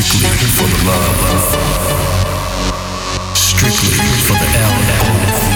Strictly for the love. Strictly for the L.